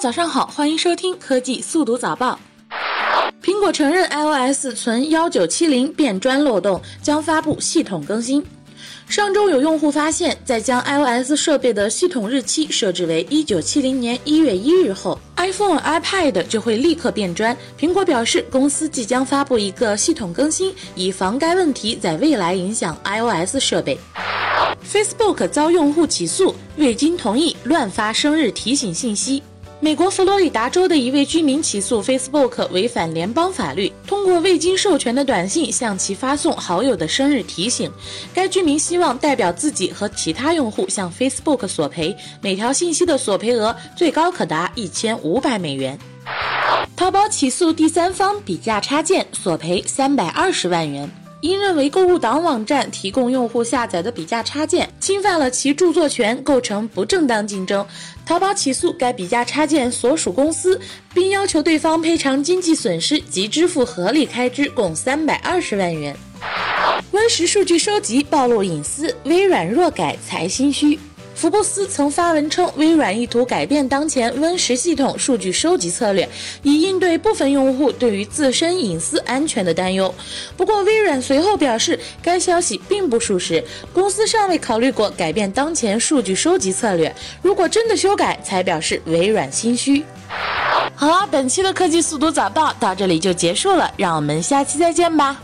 早上好，欢迎收听科技速读早报。苹果承认 iOS 存幺九七零变砖漏洞，将发布系统更新。上周有用户发现，在将 iOS 设备的系统日期设置为一九七零年一月一日后，iPhone、iPad 就会立刻变砖。苹果表示，公司即将发布一个系统更新，以防该问题在未来影响 iOS 设备。Facebook 遭用户起诉，未经同意乱发生日提醒信息。美国佛罗里达州的一位居民起诉 Facebook 违反联邦法律，通过未经授权的短信向其发送好友的生日提醒。该居民希望代表自己和其他用户向 Facebook 索赔，每条信息的索赔额最高可达一千五百美元。淘宝起诉第三方比价插件，索赔三百二十万元。因认为购物党网站提供用户下载的比价插件侵犯了其著作权，构成不正当竞争，淘宝起诉该比价插件所属公司，并要求对方赔偿经济损失及支付合理开支，共三百二十万元。Win 十数据收集暴露隐私，微软若改才心虚。福布斯曾发文称，微软意图改变当前 Win 十系统数据收集策略，以应对部分用户对于自身隐私安全的担忧。不过，微软随后表示，该消息并不属实，公司尚未考虑过改变当前数据收集策略。如果真的修改，才表示微软心虚。好了，本期的科技速读早报到这里就结束了，让我们下期再见吧。